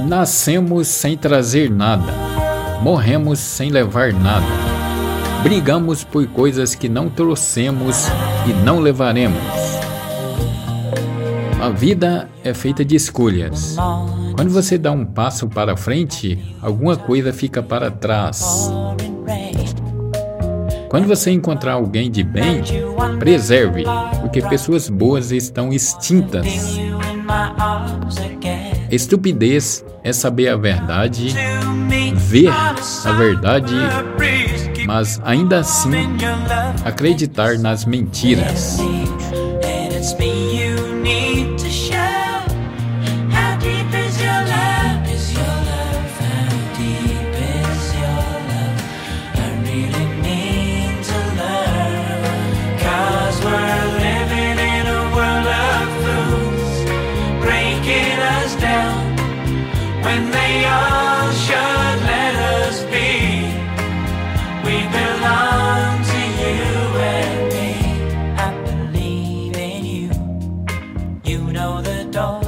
Nascemos sem trazer nada, morremos sem levar nada. Brigamos por coisas que não trouxemos e não levaremos. A vida é feita de escolhas. Quando você dá um passo para frente, alguma coisa fica para trás. Quando você encontrar alguém de bem, preserve, porque pessoas boas estão extintas. Estupidez é saber a verdade, ver a verdade, mas ainda assim acreditar nas mentiras. when they all should let us be. We belong to you and me. I believe in you. You know the door.